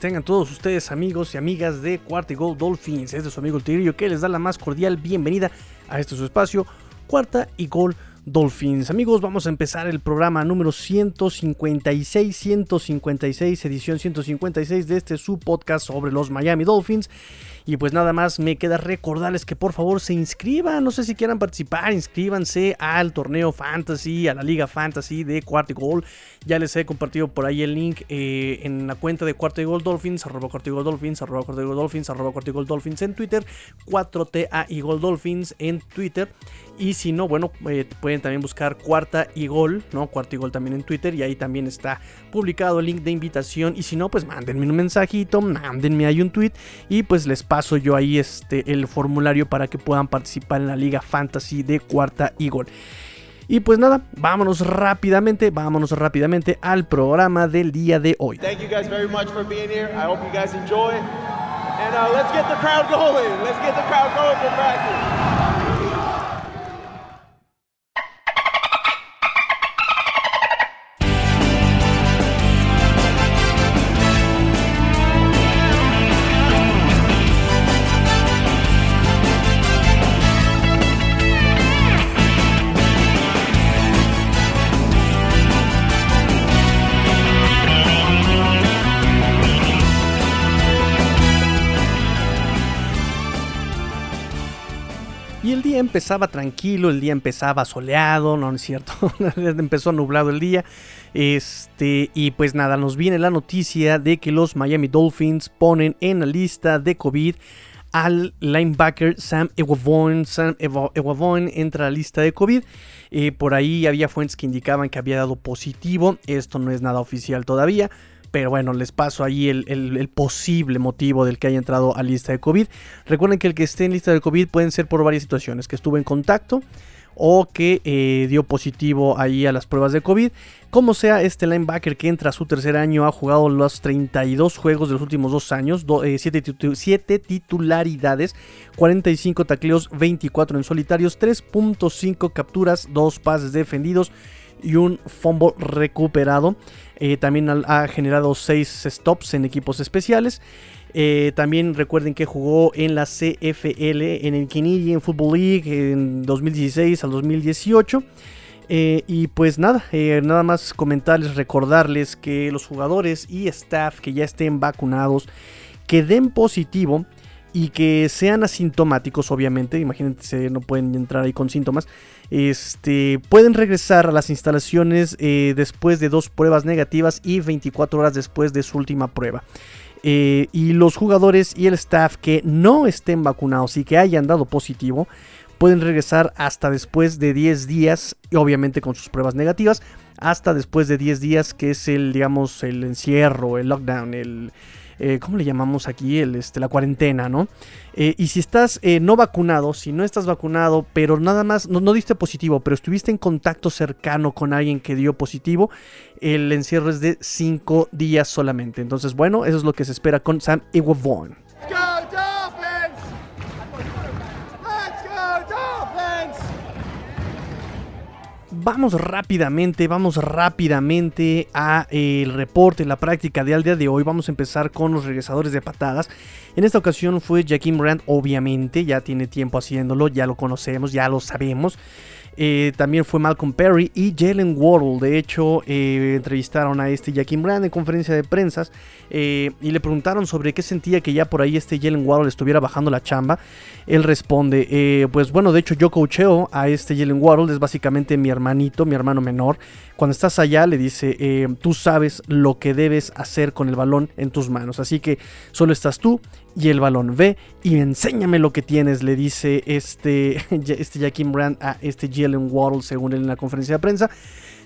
tengan todos ustedes amigos y amigas de Cuarta y Gol Dolphins. Este es su amigo el Tigrillo que les da la más cordial bienvenida a este su espacio, Cuarta y Gol Dolphins. Amigos, vamos a empezar el programa número 156, 156, edición 156 de este su podcast sobre los Miami Dolphins. Y pues nada más me queda recordarles que por favor se inscriban, no sé si quieran participar, inscríbanse al torneo Fantasy, a la Liga Fantasy de Cuarto Gol. Ya les he compartido por ahí el link eh, en la cuenta de Cuarto Gol Dolphins, arroba Cuarto Gol Dolphins, arroba Cuarto Gol Dolphins, arroba Cuarto Gol Dolphins en Twitter, 4TA y Gol Dolphins en Twitter. Y si no, bueno, eh, pueden también buscar Cuarta y Gol, ¿no? Cuarta y Gol también en Twitter y ahí también está publicado el link de invitación. Y si no, pues mándenme un mensajito, mándenme ahí un tweet y pues les paso yo ahí este, el formulario para que puedan participar en la Liga Fantasy de Cuarta Gol. Y pues nada, vámonos rápidamente, vámonos rápidamente al programa del día de hoy. Thank you guys very much for being here. I hope you guys enjoy. And uh, let's get the crowd going. Let's get the crowd going for practice. Empezaba tranquilo, el día empezaba soleado, no, es cierto, empezó nublado el día. Este, y pues nada, nos viene la noticia de que los Miami Dolphins ponen en la lista de COVID al linebacker Sam Ewavoin. Sam Ewavoin entra a la lista de COVID. Eh, por ahí había fuentes que indicaban que había dado positivo. Esto no es nada oficial todavía. Pero bueno, les paso ahí el, posible motivo del que haya entrado a lista de COVID. Recuerden que el que esté en lista de COVID pueden ser por varias situaciones. Que estuvo en contacto o que eh, dio positivo ahí a las pruebas de COVID. Como sea, este linebacker que entra a su tercer año ha jugado los 32 juegos de los últimos dos años, 7 eh, titularidades, 45 tacleos, 24 en solitarios, 3.5 capturas, 2 pases defendidos y un fumble recuperado. Eh, también ha generado 6 stops en equipos especiales. Eh, también recuerden que jugó en la CFL, en el Canadian Football League en 2016 al 2018. Eh, y pues nada, nada más comentarles, recordarles que los jugadores y staff que ya estén vacunados, que den positivo y que sean asintomáticos, obviamente, imagínense, no pueden entrar ahí con síntomas, este, pueden regresar a las instalaciones eh, después de dos pruebas negativas y 24 horas después de su última prueba. Eh, y los jugadores y el staff que no estén vacunados y que hayan dado positivo pueden regresar hasta después de 10 días, obviamente con sus pruebas negativas, hasta después de 10 días que es el, digamos, el encierro, el lockdown, el, eh, ¿cómo le llamamos aquí? El, este, la cuarentena, ¿no? Eh, y si estás eh, no vacunado, si no estás vacunado, pero nada más, no, diste positivo, pero estuviste en contacto cercano con alguien que dio positivo, el encierro es de 5 días solamente. Entonces, bueno, eso es lo que se espera con Sam Iguavon. Vamos rápidamente, vamos rápidamente a eh, el reporte, la práctica del día de hoy. Vamos a empezar con los regresadores de patadas. En esta ocasión fue Jaquim Rand, obviamente, ya tiene tiempo haciéndolo, ya lo conocemos, ya lo sabemos. Eh, también fue Malcolm Perry y Jalen Waddle. De hecho, eh, entrevistaron a este Jaquim Brand en conferencia de prensa eh, y le preguntaron sobre qué sentía que ya por ahí este Jalen Waddle estuviera bajando la chamba. Él responde, pues bueno, de hecho yo coacheo a este Jalen Waddle, es básicamente mi hermanito, mi hermano menor. Cuando estás allá le dice, tú sabes lo que debes hacer con el balón en tus manos. Así que solo estás tú y el balón. Ve y enséñame lo que tienes, le dice este, este Jaquim Brand a este Jalen Waddle según él en la conferencia de prensa.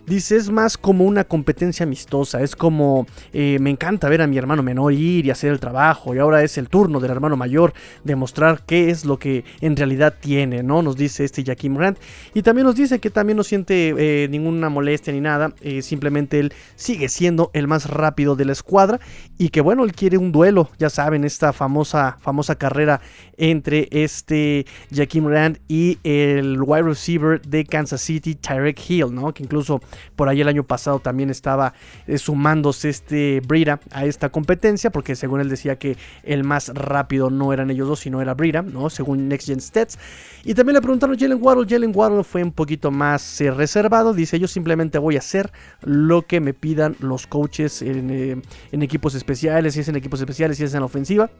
Dice, es más como una competencia amistosa, es como eh, me encanta ver a mi hermano menor ir y hacer el trabajo y ahora es el turno del hermano mayor demostrar qué es lo que en realidad tiene, ¿no? Nos dice este Jaquim Grant y también nos dice que también no siente eh, ninguna molestia ni nada, eh, simplemente él sigue siendo el más rápido de la escuadra y que bueno, él quiere un duelo, ya saben, esta famosa, famosa carrera entre este Jaquim Grant y el wide receiver de Kansas City, Tyrek Hill, ¿no? Que incluso Por ahí el año pasado también estaba eh, sumándose este Brira a esta competencia, porque según él decía que el más rápido no eran ellos dos, sino era Brira, ¿no? Según Next Gen Stats. Y también le preguntaron a Jalen Waddle. Jalen Waddle fue un poquito más eh, reservado. Dice: Yo simplemente voy a hacer lo que me pidan los coaches en, eh, en equipos especiales, si es en equipos especiales, si es en la ofensiva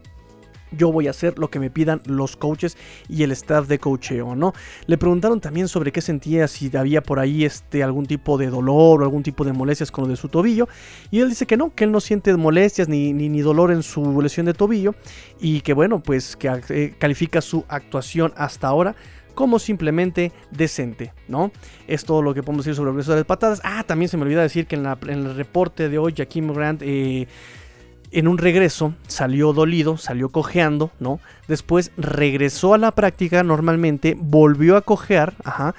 yo voy a hacer lo que me pidan los coaches y el staff de coacheo, ¿no? Le preguntaron también sobre qué sentía, si había por ahí este, algún tipo de dolor o algún tipo de molestias con lo de su tobillo. Y él dice que no, que él no siente molestias ni, ni, dolor en su lesión de tobillo. Y que bueno, pues que eh, califica su actuación hasta ahora como simplemente decente, ¿no? Es todo lo que podemos decir sobre el regreso de patadas. Ah, también se me olvida decir que en, el reporte de hoy, Jaquim Grant... Eh, en un regreso salió dolido, salió cojeando, ¿no? Después regresó a la práctica normalmente, volvió a cojear, ajá,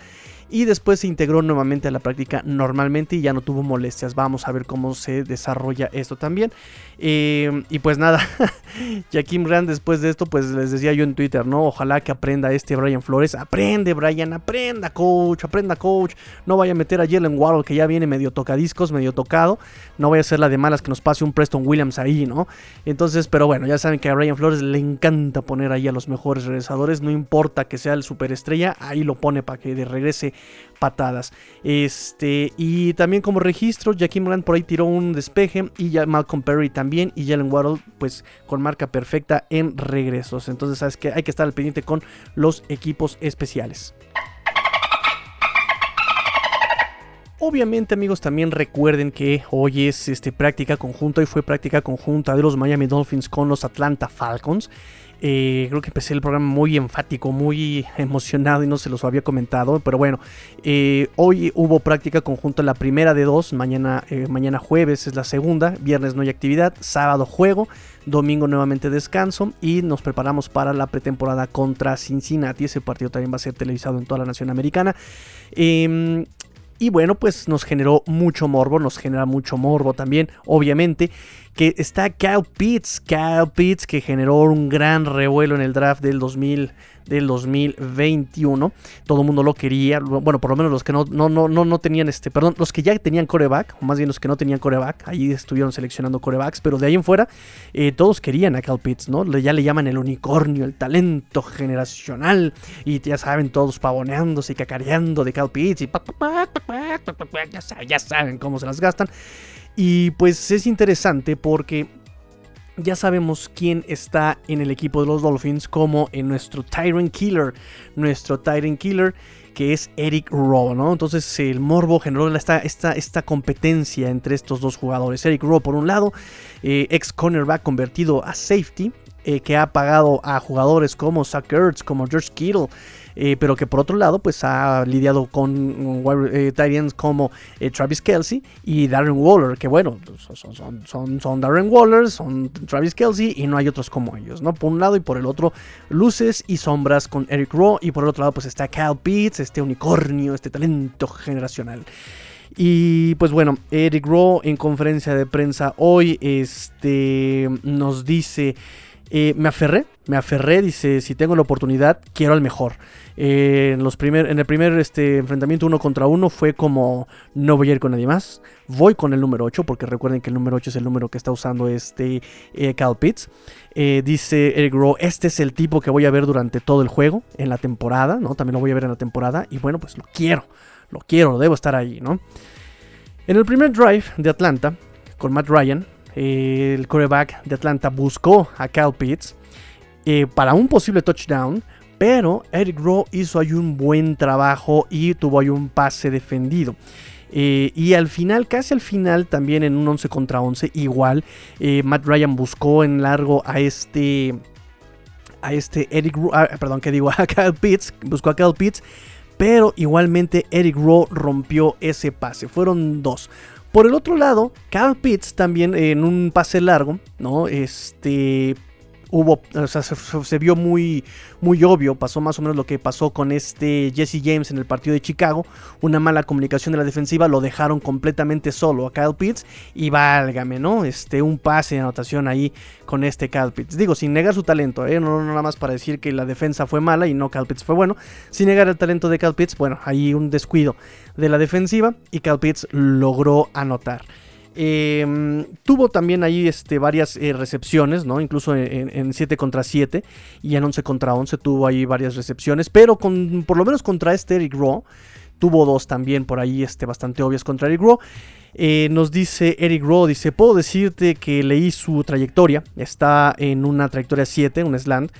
y después se integró nuevamente a la práctica normalmente y ya no tuvo molestias. Vamos a ver cómo se desarrolla esto también. Eh, y pues nada, Jaquim Rand después de esto, pues les decía yo en Twitter, ¿no? Ojalá que aprenda este Brian Flores. Aprende, Brian, aprenda, coach, aprenda, coach. No vaya a meter a Jalen Waddle, que ya viene medio tocadiscos, medio tocado. No vaya a ser la de malas que nos pase un Preston Williams ahí, ¿no? Entonces, pero bueno, ya saben que a Brian Flores le encanta poner ahí a los mejores regresadores. No importa que sea el superestrella, ahí lo pone para que regrese patadas. Este, y también como registro, Jaquim Grant por ahí tiró un despeje y ya Malcolm Perry también y Jalen Waddle pues con marca perfecta en regresos. Entonces sabes que hay que estar al pendiente con los equipos especiales. Obviamente amigos también recuerden que hoy es este, práctica conjunta y fue práctica conjunta de los Miami Dolphins con los Atlanta Falcons. Eh, creo que empecé el programa muy enfático, muy emocionado y no se los había comentado. Pero bueno, eh, hoy hubo práctica conjunta la primera de dos. Mañana, eh, mañana jueves es la segunda. Viernes no hay actividad. Sábado juego. Domingo nuevamente descanso. Y nos preparamos para la pretemporada contra Cincinnati. Ese partido también va a ser televisado en toda la nación americana. Em, y bueno, pues nos generó mucho morbo, nos genera mucho morbo también, obviamente, que está Kyle Pitts, Kyle Pitts que generó un gran revuelo en el draft del 2000 del 2021. Todo el mundo lo quería. Bueno, por lo menos los que no, no, no, no, tenían este, perdón, los que ya tenían coreback, o más bien los que no tenían coreback, ahí estuvieron seleccionando corebacks, pero de ahí en fuera, eh, todos querían a Cal Pitts, ¿no? Ya le llaman el unicornio, el talento generacional, y ya saben, todos pavoneándose y cacareando de Cal Pitts, y ya saben cómo se las gastan. Y pues es interesante porque ya sabemos quién está en el equipo de los Dolphins como en nuestro Tyrant Killer. Nuestro Tyrant Killer que es Eric Rowe, ¿no? Entonces el morbo generó esta, esta, esta competencia entre estos dos jugadores. Eric Rowe por un lado, eh, ex cornerback convertido a safety, eh, que ha pagado a jugadores como Zach Ertz, como George Kittle, eh, pero que por otro lado pues ha lidiado con eh, como eh, Travis Kelsey y Darren Waller, que bueno, son, son, son, Darren Waller, son Travis Kelsey y no hay otros como ellos, ¿no? Por un lado y por el otro, luces y sombras con Eric Rowe y por el otro lado pues está Cal Pitts, este unicornio, este talento generacional. Y pues bueno, Eric Rowe en conferencia de prensa hoy este, nos dice eh, me aferré, me aferré, dice, si tengo la oportunidad, quiero al mejor. Eh, en, los primer, en el primer este, enfrentamiento uno contra uno fue como, no voy a ir con nadie más, voy con el número 8, porque recuerden que el número 8 es el número que está usando este eh, Cal Pitts. dice Eric Rowe, este es el tipo que voy a ver durante todo el juego, en la temporada, ¿no? También lo voy a ver en la temporada, y bueno, pues lo quiero, lo quiero, lo debo estar ahí, ¿no? En el primer drive de Atlanta, con Matt Ryan, el quarterback de Atlanta buscó a Cal Pitts eh, para un posible touchdown, pero Eric Rowe hizo ahí un buen trabajo y tuvo ahí un pase defendido. Eh, y al final, casi al final, también en un 11 contra 11, igual, eh, Matt Ryan buscó en largo a este. A este Eric Rowe, ah, perdón, que digo, a Cal Pitts, buscó a Cal Pitts, pero igualmente Eric Rowe rompió ese pase. Fueron dos. Por el otro lado, Cal Pitts también en un pase largo, ¿no? Este hubo, o sea, se, vio muy, muy obvio, pasó más o menos lo que pasó con este Jesse James en el partido de Chicago, una mala comunicación de la defensiva, lo dejaron completamente solo a Kyle Pitts y válgame, ¿no? Este, un pase de anotación ahí con este Kyle Pitts. Digo, sin negar su talento, ¿eh? no, nada más para decir que la defensa fue mala y no Kyle Pitts fue bueno, sin negar el talento de Kyle Pitts, bueno, ahí un descuido de la defensiva y Kyle Pitts logró anotar. Em, tuvo también ahí este, varias eh, recepciones, ¿no? Incluso en, 7 contra 7 y en 11 contra 11 tuvo ahí varias recepciones, pero con, por lo menos contra este Eric Rowe, tuvo dos también por ahí este, bastante obvias contra Eric Rowe. Eh, nos dice Eric Rowe, dice, puedo decirte que leí su trayectoria, está en una trayectoria 7, un slant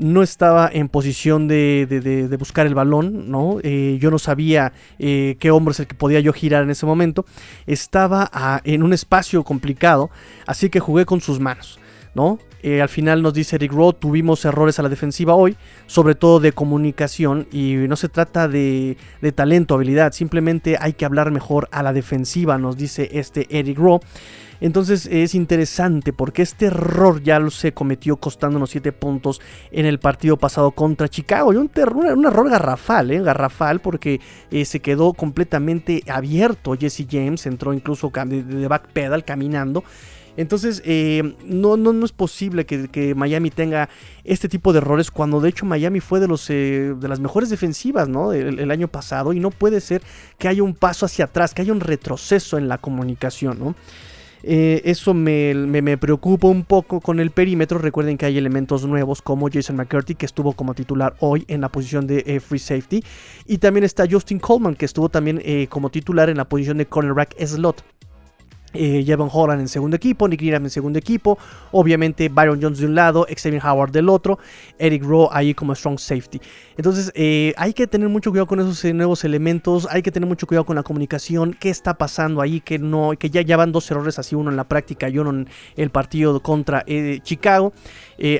no estaba en posición de, buscar el balón, ¿no? Eh, yo no sabía eh, qué hombro es el que podía yo girar en ese momento. Estaba ah, en un espacio complicado, así que jugué con sus manos, ¿no? Eh, al final nos dice Eric Rowe, tuvimos errores a la defensiva hoy, sobre todo de comunicación, y no se trata de, de talento, habilidad, simplemente hay que hablar mejor a la defensiva, nos dice este Eric Rowe. Entonces es interesante porque este error ya se cometió costándonos 7 puntos en el partido pasado contra Chicago. Y un, un error garrafal, ¿eh? garrafal porque eh, se quedó completamente abierto. Jesse James entró incluso de, backpedal caminando. Entonces, eh, no, no, no, es posible que, Miami tenga este tipo de errores cuando de hecho Miami fue de, los, de las mejores defensivas ¿no? el, año pasado y no puede ser que haya un paso hacia atrás, que haya un retroceso en la comunicación. ¿no? Eh, eso me, preocupa un poco con el perímetro. Recuerden que hay elementos nuevos como Jason McCurdy, que estuvo como titular hoy en la posición de eh, free safety. Y también está Justin Coleman, que estuvo también eh, como titular en la posición de cornerback slot. Eh, Jevon Holland en segundo equipo, Nick Needham en segundo equipo, obviamente Byron Jones de un lado, Xavier Howard del otro, Eric Rowe ahí como strong safety. Entonces eh, hay que tener mucho cuidado con esos eh, nuevos elementos, hay que tener mucho cuidado con la comunicación, qué está pasando ahí, que no, que ya, van dos errores así, uno en la práctica y uno en el partido contra Chicago.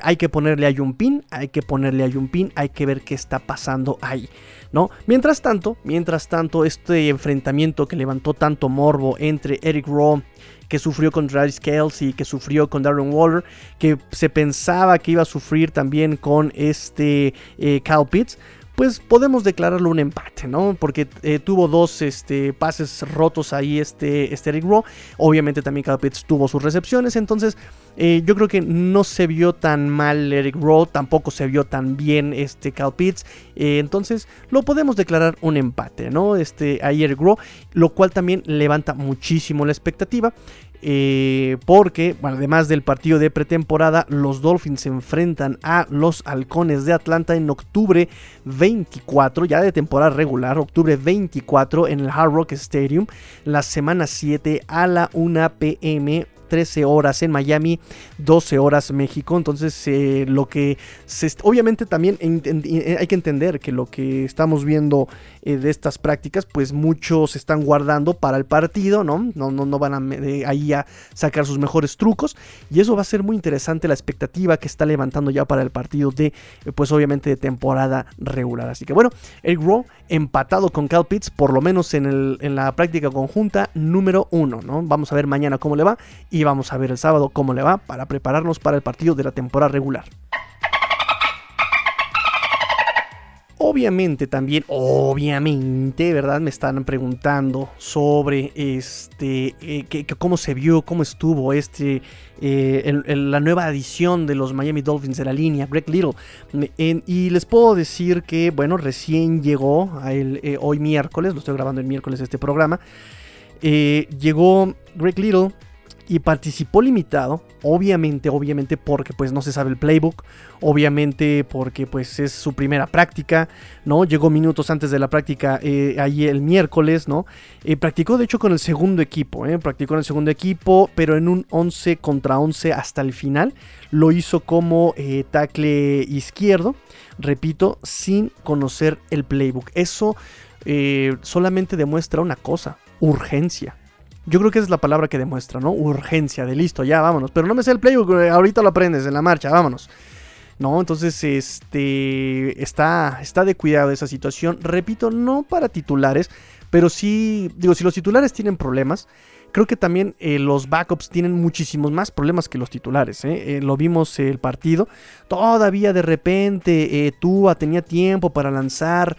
hay que ponerle a un pin, hay que ponerle a un pin, hay que ver qué está pasando ahí. ¿No? Mientras tanto, mientras tanto, este enfrentamiento que levantó tanto morbo entre Eric Rowe que sufrió con Travis Kelsey, que sufrió con Darren Waller, que se pensaba que iba a sufrir también con este eh, Kyle Pitts, pues podemos declararlo un empate, ¿no? Porque eh, tuvo dos este, pases rotos ahí este, este Eric Rowe. Obviamente también Kyle Pitts tuvo sus recepciones. Entonces eh, yo creo que no se vio tan mal Eric Rowe. Tampoco se vio tan bien este Kyle Pitts. Eh, entonces lo podemos declarar un empate, ¿no? Este, ahí Eric Rowe. Lo cual también levanta muchísimo la expectativa. Eh, porque, además del partido de pretemporada, los Dolphins se enfrentan a los Halcones de Atlanta en octubre 24, ya de temporada regular, octubre 24 en el Hard Rock Stadium, la semana 7 a la 1 pm 13 horas en Miami, 12 horas México. Entonces, eh, lo que se, obviamente también eh, hay que entender que lo que estamos viendo eh, de estas prácticas, pues muchos están guardando para el partido, ¿no? No, no, van a, ahí a sacar sus mejores trucos. Y eso va a ser muy interesante la expectativa que está levantando ya para el partido de, pues obviamente de temporada regular. Así que bueno, el Rowe empatado con Cal Pitts, por lo menos en, en la práctica conjunta número uno, ¿no? Vamos a ver mañana cómo le va y vamos a ver el sábado cómo le va para prepararnos para el partido de la temporada regular. Obviamente también, obviamente, ¿verdad? Me están preguntando sobre este, eh, cómo se vio, cómo estuvo este, eh, la nueva edición de los Miami Dolphins de la línea, Greg Little. y les puedo decir que, bueno, recién llegó eh, hoy miércoles, lo estoy grabando el miércoles este programa, llegó Greg Little y participó limitado, obviamente, obviamente porque pues no se sabe el playbook, obviamente porque pues es su primera práctica, ¿no? Llegó minutos antes de la práctica eh, ahí el miércoles, ¿no? Eh, practicó de hecho con el segundo equipo, ¿eh? Practicó en el segundo equipo, pero en un 11 contra 11 hasta el final. Lo hizo como eh, tackle izquierdo, repito, sin conocer el playbook. Eso solamente demuestra una cosa, urgencia. Yo creo que esa es la palabra que demuestra, ¿no? Urgencia, de listo, ya, vámonos. Pero no me sé el playbook, ahorita lo aprendes en la marcha, vámonos. ¿no? Entonces, este, está, está de cuidado esa situación. Repito, no para titulares, pero sí, digo, si los titulares tienen problemas, creo que también eh, los backups tienen muchísimos más problemas que los titulares. ¿eh? Eh, lo vimos el partido. Todavía de repente Tua tenía tiempo para lanzar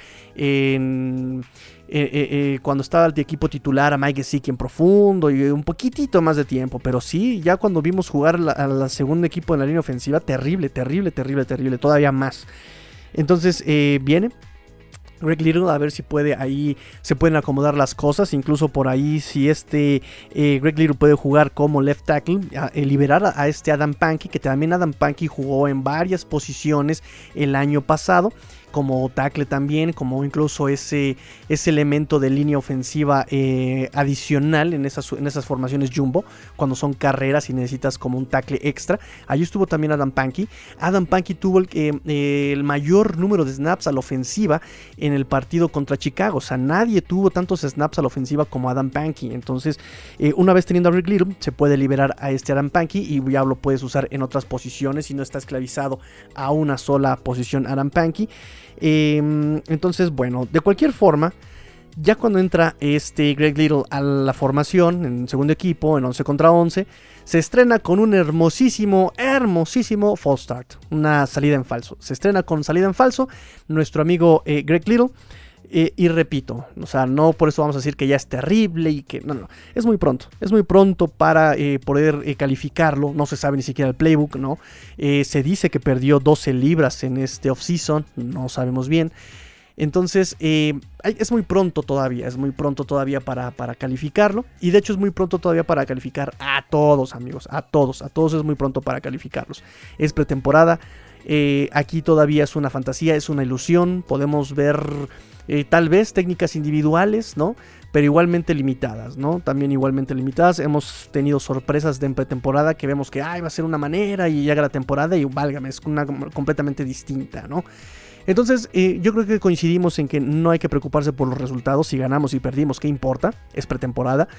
cuando estaba el equipo titular a Mike Gesicki en profundo y un poquitito más de tiempo. Pero sí, ya cuando vimos jugar a la segundo equipo en la línea ofensiva, terrible, terrible, terrible, terrible. Todavía más. Entonces viene Greg Little a ver si puede ahí se pueden acomodar las cosas. Incluso por ahí si este eh, Greg Little puede jugar como left tackle eh, liberar a, este Adam Pankey que también Adam Pankey jugó en varias posiciones el año pasado como tackle también, como incluso ese, ese elemento de línea ofensiva eh, adicional en esas, en esas formaciones jumbo, cuando son carreras y necesitas como un tackle extra. Ahí estuvo también Adam Pankey. Adam Pankey tuvo el, eh, el mayor número de snaps a la ofensiva en el partido contra Chicago. O sea, nadie tuvo tantos snaps a la ofensiva como Adam Pankey. Entonces, eh, una vez teniendo a Rick Little, se puede liberar a este Adam Pankey y ya lo puedes usar en otras posiciones y no está esclavizado a una sola posición Adam Pankey. Em, entonces, bueno, de cualquier forma, ya cuando entra este Greg Little a la formación, en segundo equipo, en 11 contra 11, se estrena con un hermosísimo, hermosísimo false start, una salida en falso. Se estrena con salida en falso, nuestro amigo eh, Greg Little. Eh, y repito, o sea, no por eso vamos a decir que ya es terrible y que no, no, es muy pronto, es muy pronto para eh, poder calificarlo, no se sabe ni siquiera el playbook, ¿no? se dice que perdió 12 libras en este offseason, no sabemos bien. Entonces, es muy pronto todavía, es muy pronto todavía para, para, calificarlo. Y de hecho es muy pronto todavía para calificar a todos, amigos, a todos, a todos es muy pronto para calificarlos. Es pretemporada, aquí todavía es una fantasía, es una ilusión, podemos ver eh, tal vez técnicas individuales, ¿no? Pero igualmente limitadas, ¿no? También igualmente limitadas. Hemos tenido sorpresas de pretemporada que vemos que, ay, va a ser una manera y llega la temporada y válgame, es una completamente distinta, ¿no? Entonces, eh, yo creo que coincidimos en que no hay que preocuparse por los resultados. Si ganamos y perdimos, ¿qué importa? Es pretemporada.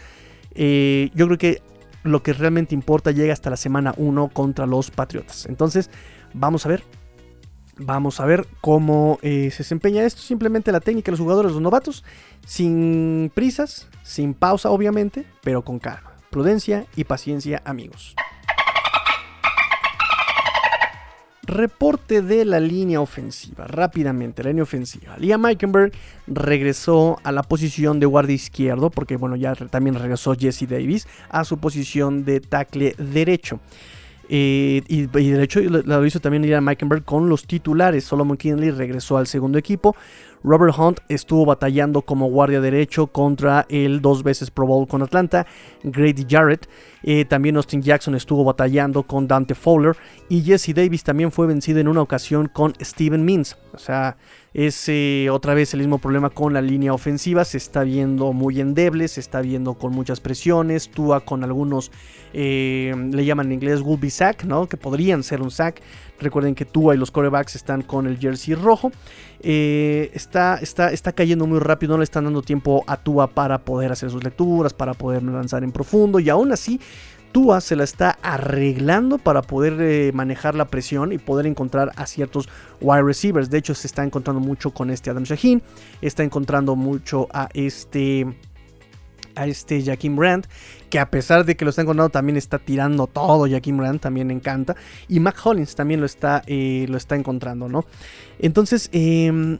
Eh, yo creo que lo que realmente importa llega hasta la semana 1 contra los Patriotas. Entonces, vamos a ver Vamos a ver cómo eh, se desempeña esto. Simplemente la técnica de los jugadores, los novatos, sin prisas, sin pausa obviamente, pero con calma, prudencia y paciencia amigos. Reporte de la línea ofensiva, rápidamente, la línea ofensiva. Liam Eikenberg regresó a la posición de guardia izquierdo, porque bueno, ya también regresó Jesse Davis a su posición de tackle derecho. Eh, y, de hecho lo hizo también Mike Meikenberg con los titulares. Solomon Kinley regresó al segundo equipo. Robert Hunt estuvo batallando como guardia derecho contra el dos veces Pro Bowl con Atlanta, Grady Jarrett. Eh, también Austin Jackson estuvo batallando con Dante Fowler. Y Jesse Davis también fue vencido en una ocasión con Steven Means. O sea, es eh, otra vez el mismo problema con la línea ofensiva. Se está viendo muy endeble, se está viendo con muchas presiones. Tua con algunos, eh, le llaman en inglés would be sack, ¿no? Que podrían ser un sack. Recuerden que Tua y los corebacks están con el jersey rojo. Eh, está, está, está cayendo muy rápido, no le están dando tiempo a Tua para poder hacer sus lecturas, para poder lanzar en profundo. Y aún así, Tua se la está arreglando para poder eh, manejar la presión y poder encontrar a ciertos wide receivers. De hecho, se está encontrando mucho con este Adam Shaheen. Está encontrando mucho a este. A este Jaquim Brandt. Que a pesar de que lo está encontrando, también está tirando todo. Jaquim Brandt también encanta. Y Mac Hollins también lo está, eh, lo está encontrando, ¿no? Entonces, eh,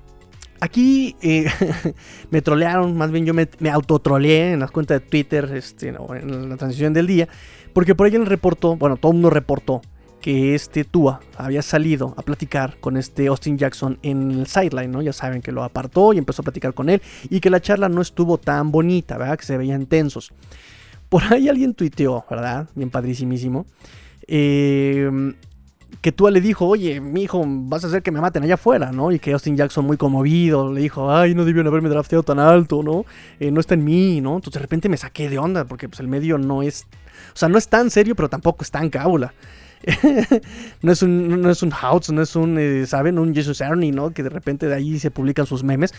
Aquí eh, me trolearon, más bien yo me, me autotroleé en las cuentas de Twitter, este, en la transición del día, porque por ahí el reportó, bueno, todo el mundo reportó que este Tua había salido a platicar con este Austin Jackson en el sideline, ¿no? Ya saben que lo apartó y empezó a platicar con él y que la charla no estuvo tan bonita, ¿verdad? Que se veían tensos. Por ahí alguien tuiteó, ¿verdad? Bien padrísimísimo. Eh, que Tua le dijo, oye, mi hijo, vas a hacer que me maten allá afuera, ¿no? Y que Austin Jackson, muy conmovido, le dijo, ay, no debieron haberme drafteado tan alto, ¿no? Eh, no está en mí, ¿no? Entonces de repente me saqué de onda, porque pues el medio no es, o sea, no es tan serio, pero tampoco es tan cábula. no, es un, no es un Houts, no es un, eh, ¿saben? Un Jesus Ernie, ¿no? Que de repente de ahí se publican sus memes.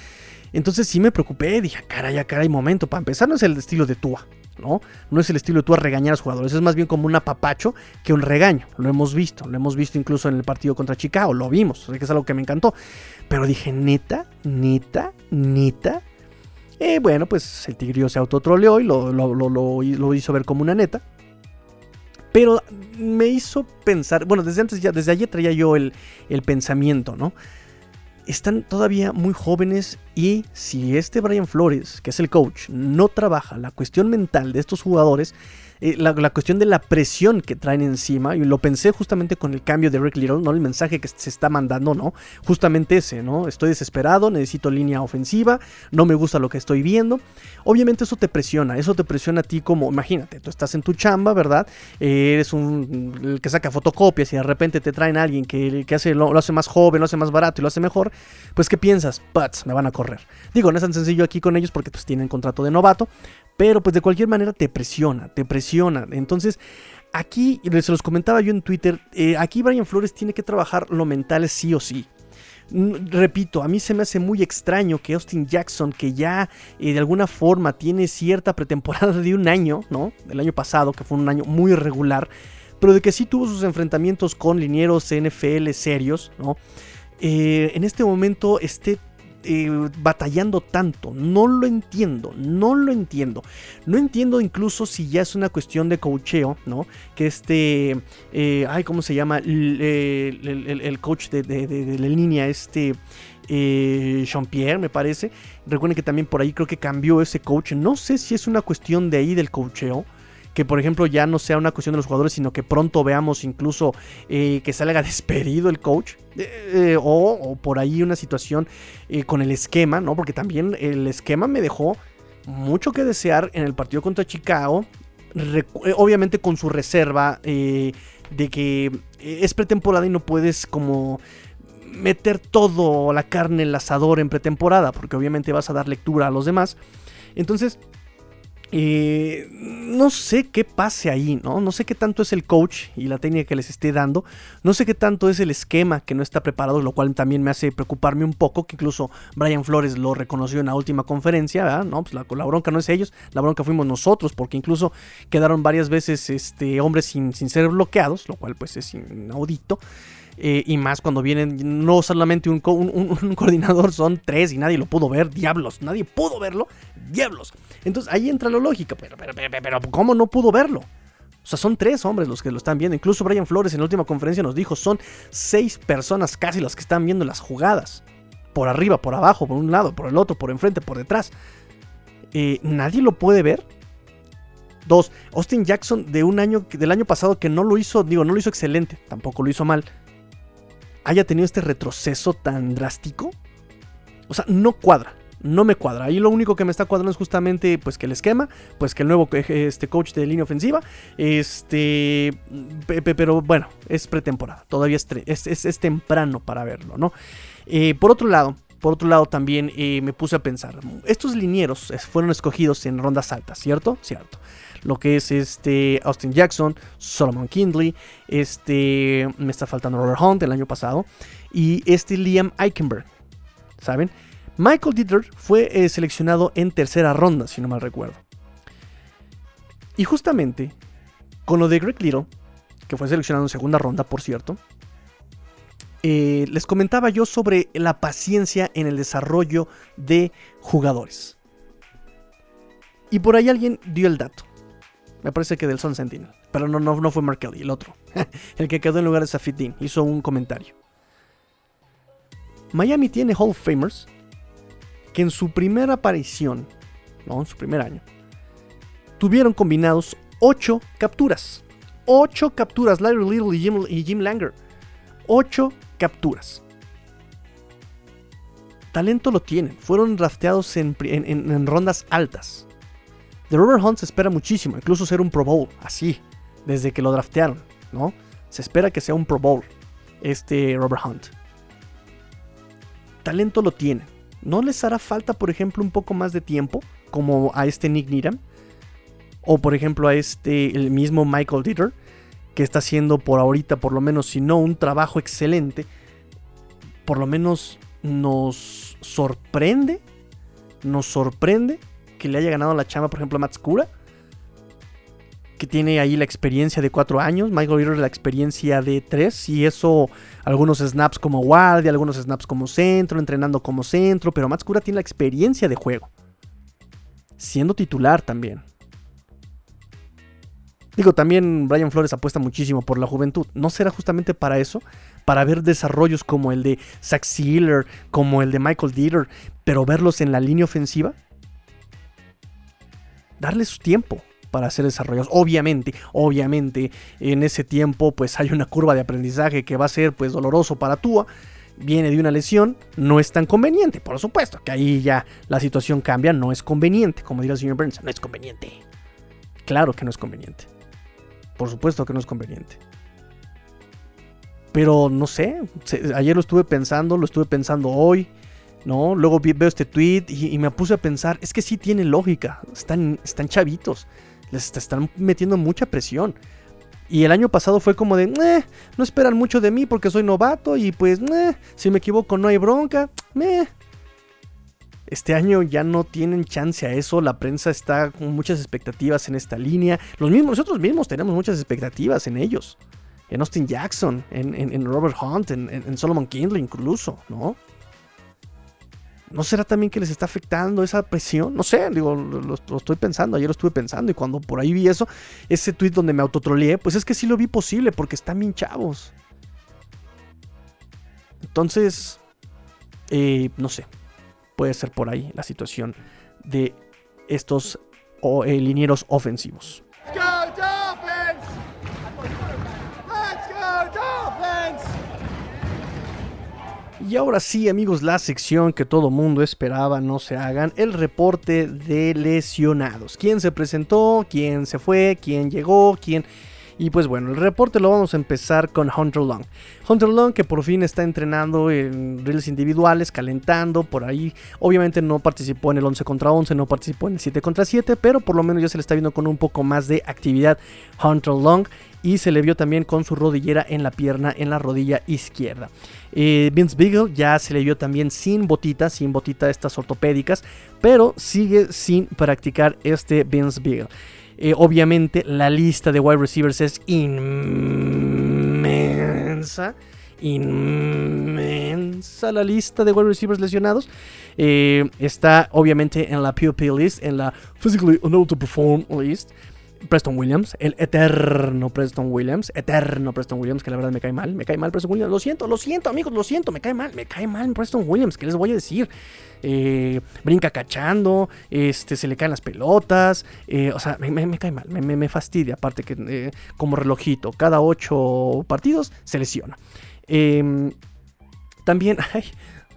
Entonces sí me preocupé, dije, ah, caray, ah, caray, momento. Para empezar, no es el estilo de Tua, ¿no? No es el estilo de Tua regañar a los jugadores, es más bien como un apapacho que un regaño. Lo hemos visto, lo hemos visto incluso en el partido contra Chicago, lo vimos, que es algo que me encantó. Pero dije, neta, neta, neta. Eh, bueno, pues el tigrillo se autotroleó y lo, lo, hizo ver como una neta. Pero me hizo pensar, bueno, desde antes ya, desde ayer traía yo el, el pensamiento, ¿no? están todavía muy jóvenes y si este Brian Flores, que es el coach, no trabaja la cuestión mental de estos jugadores, la, cuestión de la presión que traen encima, y lo pensé justamente con el cambio de Rick Little, ¿no? El mensaje que se está mandando, ¿no? Justamente ese, ¿no? Estoy desesperado, necesito línea ofensiva, no me gusta lo que estoy viendo. Obviamente eso te presiona, eso te presiona a ti como, imagínate, tú estás en tu chamba, ¿verdad? Eres un el que saca fotocopias y de repente te traen a alguien que, hace, lo, hace más joven, lo hace más barato y lo hace mejor, pues ¿qué piensas? Putz, me van a correr. Digo, no es tan sencillo aquí con ellos porque pues tienen contrato de novato, pero pues de cualquier manera te presiona, te presiona. Entonces, aquí, se los comentaba yo en Twitter, eh, aquí Brian Flores tiene que trabajar lo mental sí o sí. Mm, repito, a mí se me hace muy extraño que Austin Jackson, que ya eh, de alguna forma tiene cierta pretemporada de un año, ¿no? El año pasado, que fue un año muy irregular, pero de que sí tuvo sus enfrentamientos con linieros NFL serios, ¿no? Eh, en este momento esté eh, batallando tanto. No lo entiendo, no lo entiendo. No entiendo incluso si ya es una cuestión de coacheo, ¿no? Que este, eh, ay, ¿cómo se llama? El, coach de, la línea, este... Eh, Jean-Pierre, me parece. Recuerden que también por ahí creo que cambió ese coach. No sé si es una cuestión de ahí del coacheo que por ejemplo ya no sea una cuestión de los jugadores, sino que pronto veamos incluso eh, que salga despedido el coach. Eh, o, por ahí una situación eh, con el esquema, ¿no? Porque también el esquema me dejó mucho que desear en el partido contra Chicago. obviamente con su reserva de que es pretemporada y no puedes como meter todo la carne en el asador en pretemporada, porque obviamente vas a dar lectura a los demás. Entonces, eh, no sé qué pase ahí, ¿no? No sé qué tanto es el coach y la técnica que les esté dando. No sé qué tanto es el esquema que no está preparado, lo cual también me hace preocuparme un poco, que incluso Brian Flores lo reconoció en la última conferencia, ¿verdad? No, pues la, bronca no es ellos, la bronca fuimos nosotros, porque incluso quedaron varias veces este, hombres sin, sin ser bloqueados, lo cual pues es inaudito. Eh, y más cuando vienen no solamente un, coordinador, son tres y nadie lo pudo ver. Diablos, nadie pudo verlo. Diablos. Entonces ahí entra la lógica. Pero, pero, pero, pero, ¿cómo no pudo verlo? O sea, son tres hombres los que lo están viendo. Incluso Brian Flores en la última conferencia nos dijo, son seis personas casi las que están viendo las jugadas. Por arriba, por abajo, por un lado, por el otro, por enfrente, por detrás. Eh, ¿Nadie lo puede ver? Dos, Austin Jackson de un año, del año pasado que no lo hizo, digo, no lo hizo excelente, tampoco lo hizo mal haya tenido este retroceso tan drástico. O sea, no cuadra. No me cuadra. Ahí lo único que me está cuadrando es justamente pues que el esquema, pues que el nuevo este, coach de línea ofensiva, este, pero bueno, es pretemporada, todavía es, es, temprano para verlo, ¿no? Eh, por otro lado, por otro lado también eh, me puse a pensar, estos linieros fueron escogidos en rondas altas, ¿cierto? Cierto lo que es este Austin Jackson, Solomon Kindley, este me está faltando Robert Hunt el año pasado y este Liam Eichenberg, ¿saben? Michael Dieter fue eh, seleccionado en tercera ronda, si no mal recuerdo. Y justamente con lo de Greg Little, que fue seleccionado en segunda ronda, por cierto, eh, les comentaba yo sobre la paciencia en el desarrollo de jugadores. Y por ahí alguien dio el dato. Me parece que del Sun Sentinel. Pero no, no, no fue Mark Kelly, el otro. el que quedó en lugar de Safid Dean. Hizo un comentario. Miami tiene Hall of Famers que en su primera aparición, no, en su primer año, tuvieron combinados 8 capturas. 8 capturas, Larry Little y Jim, Langer. 8 capturas. Talento lo tienen. Fueron drafteados en rondas altas. De Robert Hunt se espera muchísimo, incluso ser un Pro Bowl, así, desde que lo draftearon, ¿no? Se espera que sea un Pro Bowl, este Robert Hunt. Talento lo tiene. ¿No les hará falta, por ejemplo, un poco más de tiempo, como a este Nick Needham? O, por ejemplo, a este, el mismo Michael Dieter, que está haciendo por ahorita, por lo menos, si no un trabajo excelente, por lo menos nos sorprende, nos sorprende que le haya ganado la chamba, por ejemplo, a Matskura, que tiene ahí la experiencia de cuatro años, Michael Leader la experiencia de tres, y eso, algunos snaps como guardia, algunos snaps como centro, entrenando como centro, pero Matskura tiene la experiencia de juego. siendo titular también. Digo, también Brian Flores apuesta muchísimo por la juventud. ¿No será justamente para eso? Para ver desarrollos como el de Zach Sealer, como el de Michael Dieter, pero verlos en la línea ofensiva. Darles su tiempo para hacer desarrollos. Obviamente, obviamente, en ese tiempo pues hay una curva de aprendizaje que va a ser pues doloroso para Tua. Viene de una lesión, no es tan conveniente, por supuesto, que ahí ya la situación cambia, no es conveniente, como diría el señor Burns, no es conveniente. Claro que no es conveniente. Por supuesto que no es conveniente. Pero no sé, ayer lo estuve pensando, lo estuve pensando hoy, ¿no? Luego veo este tweet y, me puse a pensar, es que sí tiene lógica, están, están chavitos, les están metiendo mucha presión. Y el año pasado fue como de, no esperan mucho de mí porque soy novato y pues, si me equivoco no hay bronca. Este año ya no tienen chance a eso, la prensa está con muchas expectativas en esta línea. Los mismos, nosotros mismos tenemos muchas expectativas en ellos. En Austin Jackson, en, Robert Hunt, en, en Solomon Kindle incluso, ¿no? ¿No será también que les está afectando esa presión? No sé, digo, lo, estoy pensando, ayer lo estuve pensando y cuando por ahí vi eso, ese tweet donde me autotroleé, pues es que sí lo vi posible porque están bien chavos. Entonces, eh, no sé, puede ser por ahí la situación de estos eh, linieros ofensivos. Y ahora sí, amigos, la sección que todo mundo esperaba, no se hagan, el reporte de lesionados. ¿Quién se presentó? ¿Quién se fue? ¿Quién llegó? ¿Quién... Y pues bueno, el reporte lo vamos a empezar con Hunter Long. Hunter Long que por fin está entrenando en reels individuales, calentando por ahí. Obviamente no participó en el 11 contra 11, no participó en el 7 contra 7, pero por lo menos ya se le está viendo con un poco más de actividad Hunter Long y se le vio también con su rodillera en la pierna, en la rodilla izquierda. Eh, Vince Beagle ya se le vio también sin botita, sin botita estas ortopédicas, pero sigue sin practicar este Vince Beagle. Eh, obviamente la lista de wide receivers es inmensa. Inmensa la lista de wide receivers lesionados. Eh, está obviamente en la PUP list, en la Physically Unable to Perform list. Preston Williams, el eterno Preston Williams, eterno Preston Williams, que la verdad me cae mal, me cae mal Preston Williams, lo siento, lo siento amigos, lo siento, me cae mal, me cae mal Preston Williams, ¿qué les voy a decir? Eh, brinca cachando, este, se le caen las pelotas, eh, o sea, me, cae mal, me, fastidia, aparte que eh, como relojito, cada ocho partidos se lesiona. Em, también, ay,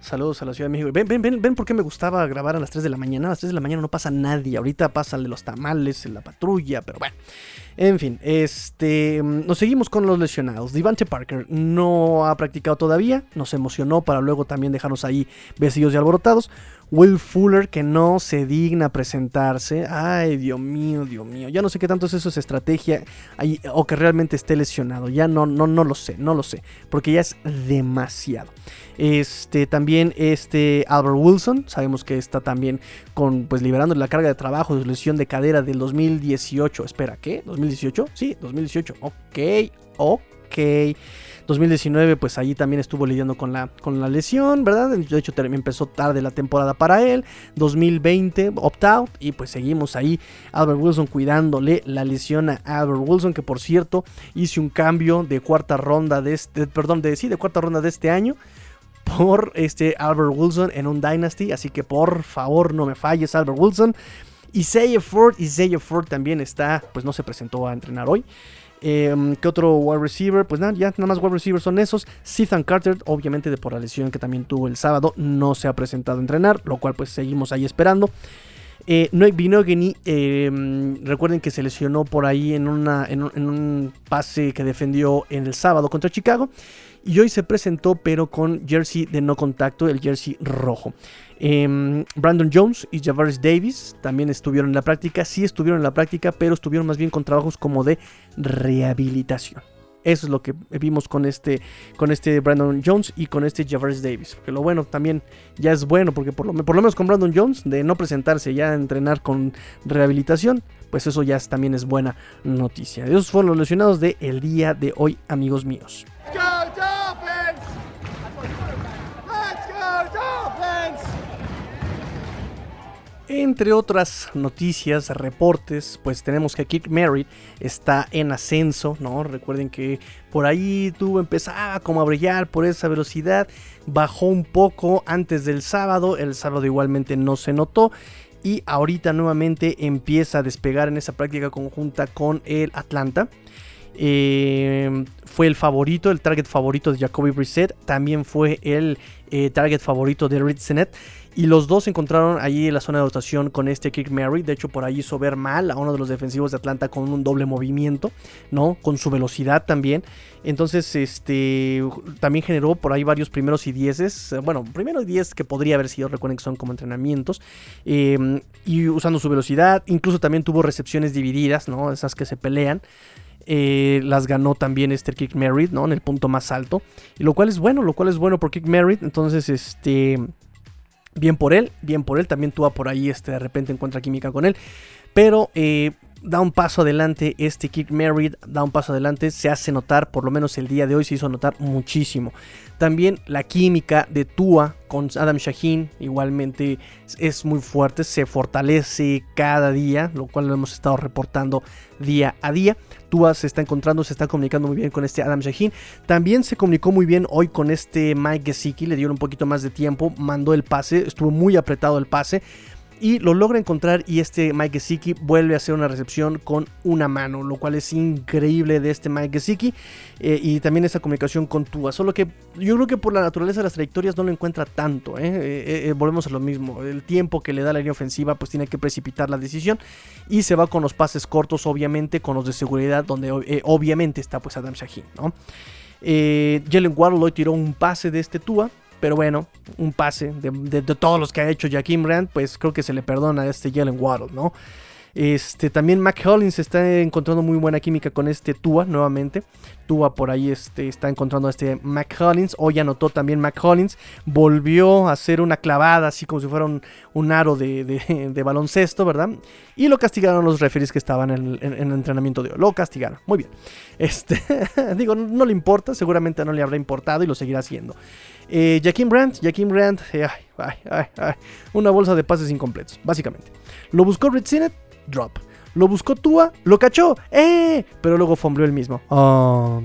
Saludos a la Ciudad de México. Ven, ven, ven, ven por qué me gustaba grabar a las 3 de la mañana. A las 3 de la mañana no pasa nadie. Ahorita pasan de los tamales, en la patrulla, pero bueno. En fin, este, nos seguimos con los lesionados. Devante Parker no ha practicado todavía. Nos emocionó para luego también dejarnos ahí vestidos y alborotados. Will Fuller que no se digna presentarse. Ay, Dios mío, Dios mío. Ya no sé qué tanto es eso es estrategia o que realmente esté lesionado. Ya no, no, no lo sé, no lo sé. Porque ya es demasiado. Este, también este Albert Wilson, sabemos que está también con, pues liberando la carga de trabajo de su lesión de cadera del 2018. Espera, ¿qué? ¿2018? Sí, 2018. Ok, ok. 2019, pues allí también estuvo lidiando con la, con la lesión, ¿verdad? De hecho, empezó tarde la temporada para él. 2020, opt-out. Y pues seguimos ahí. Albert Wilson cuidándole la lesión a Albert Wilson, que por cierto hice un cambio de cuarta ronda de este, perdón, de, sí, de cuarta ronda de este año por este Albert Wilson en un Dynasty. Así que por favor no me falles, Albert Wilson. Isaiah Ford, Isaiah Ford también está, pues no se presentó a entrenar hoy. Eh, ¿Qué otro wide receiver? Pues nada, ya nada más wide receiver son esos. Sethan Carter, obviamente de por la lesión que también tuvo el sábado, no se ha presentado a entrenar, lo cual pues seguimos ahí esperando. Eh, Noé Binogany, em, recuerden que se lesionó por ahí en, en un pase que defendió en el sábado contra Chicago. Y hoy se presentó, pero con jersey de no contacto, el jersey rojo. Em, Brandon Jones y Javaris Davis también estuvieron en la práctica. Sí estuvieron en la práctica, pero estuvieron más bien con trabajos como de rehabilitación. Eso es lo que vimos con este, con este Brandon Jones y con este Javaris Davis. Porque lo bueno también ya es bueno, porque por lo, por lo menos con Brandon Jones, de no presentarse ya a entrenar con rehabilitación, pues eso ya también es buena noticia. Esos fueron los lesionados del el día de hoy, amigos míos. Entre otras noticias, reportes, pues tenemos que Kick Merritt está en ascenso, ¿no? Recuerden que por ahí tuvo, empezaba como a brillar por esa velocidad, bajó un poco antes del sábado, el sábado igualmente no se notó y ahorita nuevamente empieza a despegar en esa práctica conjunta con el Atlanta. Eh, fue el favorito, el target favorito de Jacoby Brissett. También fue el eh, target favorito de Ritzenet. Y los dos se encontraron allí en la zona de rotación con este Kick Mary. De hecho, por ahí hizo ver mal a uno de los defensivos de Atlanta con un doble movimiento, ¿no? Con su velocidad también. Entonces, este también generó por ahí varios primeros y dieces. Bueno, primero y diez que podría haber sido, recuerden que son como entrenamientos. Em, y usando su velocidad. Incluso también tuvo recepciones divididas, ¿no? Esas que se pelean. Eh, las ganó también este Kick Merritt, ¿no? En el punto más alto. Y lo cual es bueno, lo cual es bueno por Kick Merritt. Entonces, este bien por él, bien por él. También tuvo por ahí, este, de repente encuentra química con él. Pero eh, da un paso adelante, este Kick Merritt da un paso adelante, se hace notar, por lo menos el día de hoy se hizo notar muchísimo. También la química de Tua con Adam Shaheen igualmente es muy fuerte, se fortalece cada día, lo cual lo hemos estado reportando día a día. Tua se está encontrando, se está comunicando muy bien con este Adam Shaheen. También se comunicó muy bien hoy con este Mike Gesicki, le dieron un poquito más de tiempo, mandó el pase, estuvo muy apretado el pase y lo logra encontrar y este Mike Gesicki vuelve a hacer una recepción con una mano, lo cual es increíble de este Mike Gesicki eh, y también esa comunicación con Tua, solo que yo creo que por la naturaleza de las trayectorias no lo encuentra tanto, ¿eh? Eh, volvemos a lo mismo, el tiempo que le da la línea ofensiva pues tiene que precipitar la decisión y se va con los pases cortos obviamente, con los de seguridad donde obviamente está pues Adam Shaheen, ¿no? Jalen Waddle tiró un pase de este Tua pero bueno, un pase de, todos los que ha hecho Jaquim Rand, pues creo que se le perdona a este Jalen Waddle, ¿no? Este, también Mac Hollins está encontrando muy buena química con este Tua nuevamente. Tua por ahí este, está encontrando a este Mac Hollins. Hoy anotó también Mac Hollins. Volvió a hacer una clavada así como si fuera un, aro de, baloncesto, ¿verdad? Y lo castigaron los referees que estaban en, el entrenamiento de hoy. Lo castigaron. Muy bien. Este, digo, no le importa. Seguramente no le habrá importado y lo seguirá haciendo. Eh, Jaquim Brandt, Jaquim Brandt, eh, una bolsa de pases incompletos, básicamente. Lo buscó Red drop. Lo buscó Tua, lo cachó, ¡eh! Pero luego fombleó el mismo. Oh.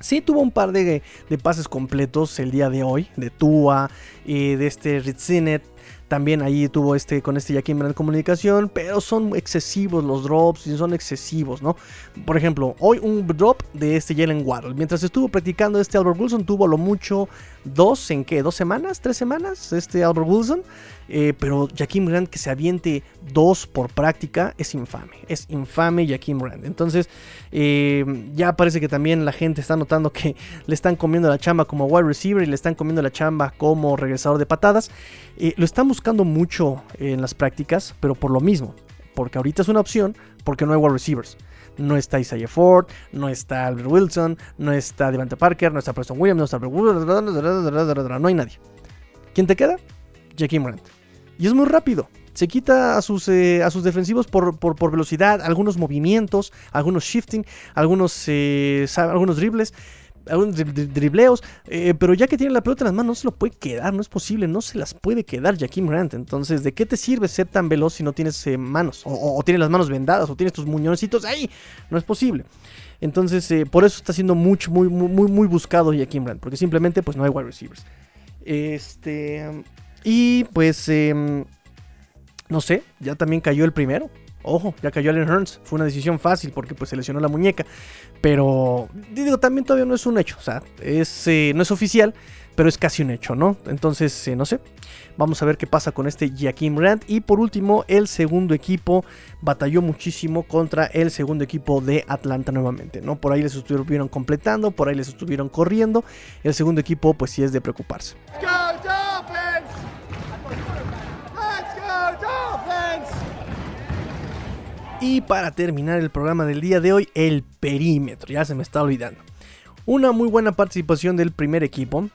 Sí, tuvo un par de, pases completos el día de hoy, de Tua, y de este Ritzinet. También ahí tuvo este con este Jaquim Brand comunicación, pero son excesivos los drops y son excesivos, ¿no? Por ejemplo, hoy un drop de este Jalen Waddle. Mientras estuvo practicando este Albert Wilson, tuvo lo mucho dos en qué, dos semanas, tres semanas, este Albert Wilson. Eh, pero Jaquim Grant que se aviente dos por práctica es infame. Es infame Jaquim Grant. Entonces, eh, ya parece que también la gente está notando que le están comiendo la chamba como wide receiver y le están comiendo la chamba como regresador de patadas. Eh, lo están buscando mucho en las prácticas, pero por lo mismo. Porque ahorita es una opción, porque no hay wide receivers no está Isaiah Ford, no está Albert Wilson, no está Devante Parker, no está Preston Williams, no está no hay nadie. ¿Quién te queda? Jaquim Grant. Y es muy rápido. Se quita a sus, eh, a sus defensivos por, velocidad, algunos movimientos, algunos shifting, algunos, eh, algunos dribles, algunos dribleos. Eh, pero ya que tiene la pelota en las manos, no se lo puede quedar, no es posible, no se las puede quedar Jaquim Grant. Entonces, ¿de qué te sirve ser tan veloz si no tienes manos? O, tienes las manos vendadas, o tienes tus muñoncitos ahí. No es posible. Entonces, por eso está siendo mucho, muy, muy, muy buscado Jaquim Grant, porque simplemente pues no hay wide receivers. Este. Y pues, em, no sé, ya también cayó el primero. Ojo, ya cayó Allen Hearns. Fue una decisión fácil porque pues se lesionó la muñeca. Pero digo, también todavía no es un hecho. O sea, es, eh, no es oficial, pero es casi un hecho, ¿no? Entonces, eh, no sé. Vamos a ver qué pasa con este Jaquim Rand. Y por último, el segundo equipo batalló muchísimo contra el segundo equipo de Atlanta nuevamente, ¿no? Por ahí les estuvieron completando, por ahí les estuvieron corriendo. El segundo equipo, pues sí es de preocuparse. Y para terminar el programa del día de hoy, el perímetro, ya se me está olvidando. Una muy buena participación del primer equipo.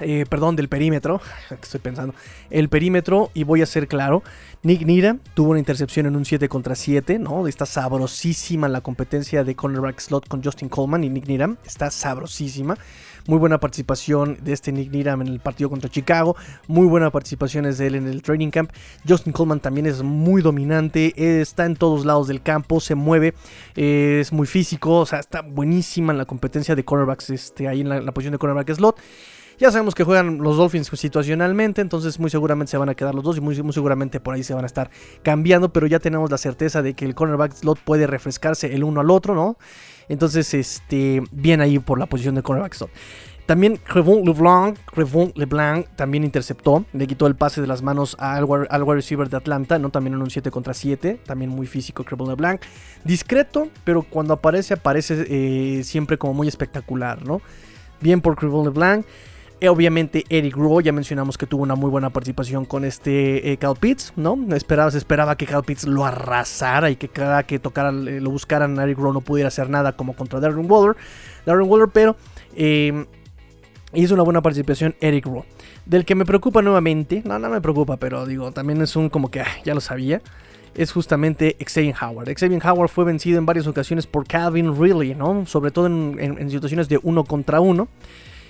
eh, perdón, del perímetro, estoy pensando, el perímetro, y voy a ser claro, Nick Nira tuvo una intercepción en un 7 contra 7, ¿no? Está sabrosísima la competencia de cornerback slot con Justin Coleman y Nick Niram, está sabrosísima. Muy buena participación de este Nick Niram en el partido contra Chicago, muy buena participación de él en el training camp. Justin Coleman también es muy dominante, está en todos lados del campo, se mueve, es muy físico, o sea, está buenísima en la competencia de cornerbacks, este, ahí en la posición de cornerback slot. Ya sabemos que juegan los Dolphins situacionalmente, entonces muy seguramente se van a quedar los dos y muy, seguramente por ahí se van a estar cambiando, pero ya tenemos la certeza de que el cornerback slot puede refrescarse el uno al otro, ¿no? Entonces, este, bien ahí por la posición de cornerback slot. También Revon LeBlanc, LeBlanc también interceptó, le quitó el pase de las manos al wide receiver de Atlanta, ¿no? También en un 7 contra 7, también muy físico Revon LeBlanc. Discreto, pero cuando aparece, aparece eh, siempre como muy espectacular, ¿no? Bien por Revon LeBlanc. Eh, obviamente Eric Rowe, ya mencionamos que tuvo una muy buena participación con este eh, Cal Pitts, ¿no? Esperaba, se esperaba que Cal Pitts lo arrasara y que cada que tocara, lo buscaran, Eric Rowe no pudiera hacer nada como contra Darren Waller, Darren Waller pero hizo una buena participación Eric Rowe. Del que me preocupa nuevamente, no, no me preocupa, pero digo, también es un como que ya lo sabía es justamente Xavier Howard. Xavier Howard fue vencido en varias ocasiones por Calvin Ridley, ¿no? Sobre todo en situaciones de uno contra uno.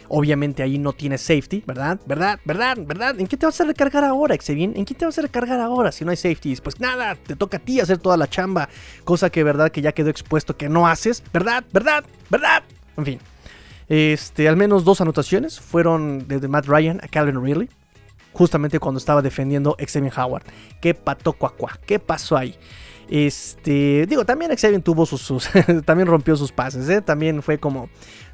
Obviamente ahí no tiene safety, ¿verdad? ¿Verdad? ¿Verdad? ¿Verdad? ¿En qué te vas a recargar ahora, Xavier? ¿En qué te vas a recargar ahora si no hay safeties? Pues nada, te toca a ti hacer toda la chamba. Cosa que, ¿verdad? Que ya quedó expuesto que no haces. ¿Verdad? ¿Verdad? ¿Verdad? En fin. Este, al menos dos anotaciones fueron de Matt Ryan a Calvin Ridley. Justamente cuando estaba defendiendo Xavier Howard. ¿Qué pató cuacua? ¿Qué pasó ahí? Este, digo, también Xavier tuvo sus, también rompió sus pases, ¿eh? También fue como,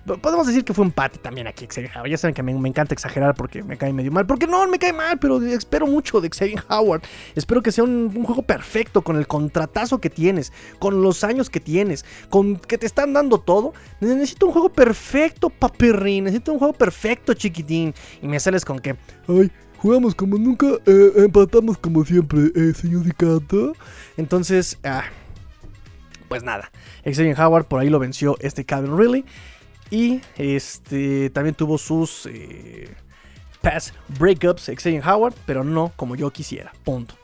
podemos decir que fue un empate también aquí Xavier. Ya saben que me, encanta exagerar porque me cae medio mal, porque no, me cae mal, pero espero mucho de Xavier Howard. Espero que sea un, juego perfecto con el contratazo que tienes, con los años que tienes, con que te están dando todo. Necesito un juego perfecto, papirrín, necesito un juego perfecto, chiquitín. Y me sales con que, ay, Jugamos como nunca, eh, empatamos como siempre, eh, señor Dicato. Entonces, ah, pues nada. Xavier Howard por ahí lo venció este Calvin Ridley. Y este también tuvo sus eh, pass breakups Xavier Howard, pero no como yo quisiera. Punto.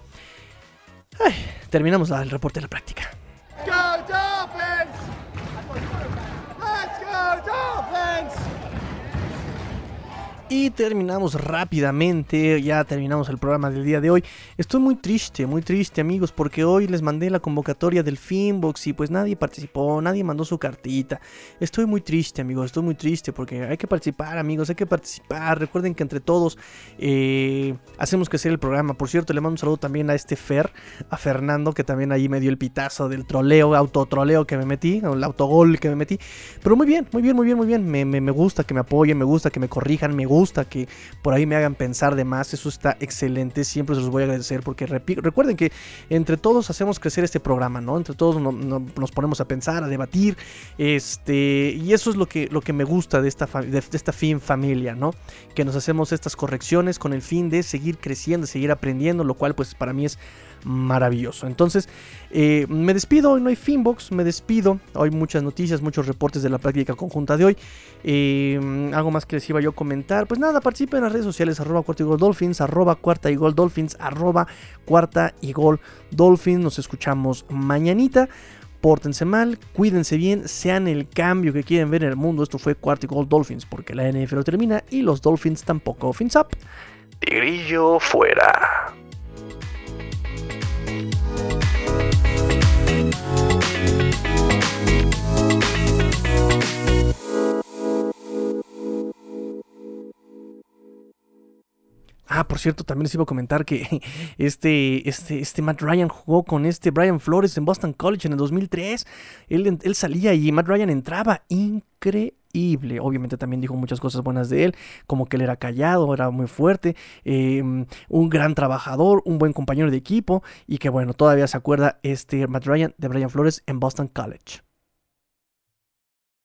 terminamos el reporte de la práctica. Y terminamos rápidamente, ya terminamos el programa del día de hoy. Estoy muy triste, muy triste amigos, porque hoy les mandé la convocatoria del Finbox y pues nadie participó, nadie mandó su cartita. Estoy muy triste amigos, estoy muy triste porque hay que participar amigos, hay que participar. Recuerden que entre todos eh, hacemos que sea el programa. Por cierto, le mando un saludo también a este Fer, a Fernando, que también ahí me dio el pitazo del troleo, autotroleo que me metí, el autogol que me metí. Pero muy bien, muy bien, muy bien, muy bien. Me, me gusta que me apoyen, me gusta que me corrijan, me gusta gusta que por ahí me hagan pensar de más, eso está excelente, siempre se los voy a agradecer porque recuerden que entre todos hacemos crecer este programa, ¿no? Entre todos nos ponemos a pensar, a debatir, este, y eso es lo que, lo que me gusta de esta, de, esta fin familia, ¿no? Que nos hacemos estas correcciones con el fin de seguir creciendo, seguir aprendiendo, lo cual pues para mí es maravilloso. Entonces, eh, me despido, hoy no hay Finbox, me despido, hoy muchas noticias, muchos reportes de la práctica conjunta de hoy. Eh, algo más que les iba yo a comentar, pues nada, participen en las redes sociales, arroba cuarta y gol dolphins, arroba cuarta y gol dolphins, arroba cuarta y gol dolphins, nos escuchamos mañanita. Pórtense mal, cuídense bien, sean el cambio que quieren ver en el mundo. Esto fue Cuarta y Gol Dolphins, porque la NFL termina y los Dolphins tampoco. Fins up. Tigrillo fuera. Ah, por cierto, también les iba a comentar que este, este, este Matt Ryan jugó con este Brian Flores en Boston College en el 2003. Él, él salía y Matt Ryan entraba. Increíble. Obviamente también dijo muchas cosas buenas de él, como que él era callado, era muy fuerte, em, un gran trabajador, un buen compañero de equipo y que bueno, todavía se acuerda este Matt Ryan de Brian Flores en Boston College.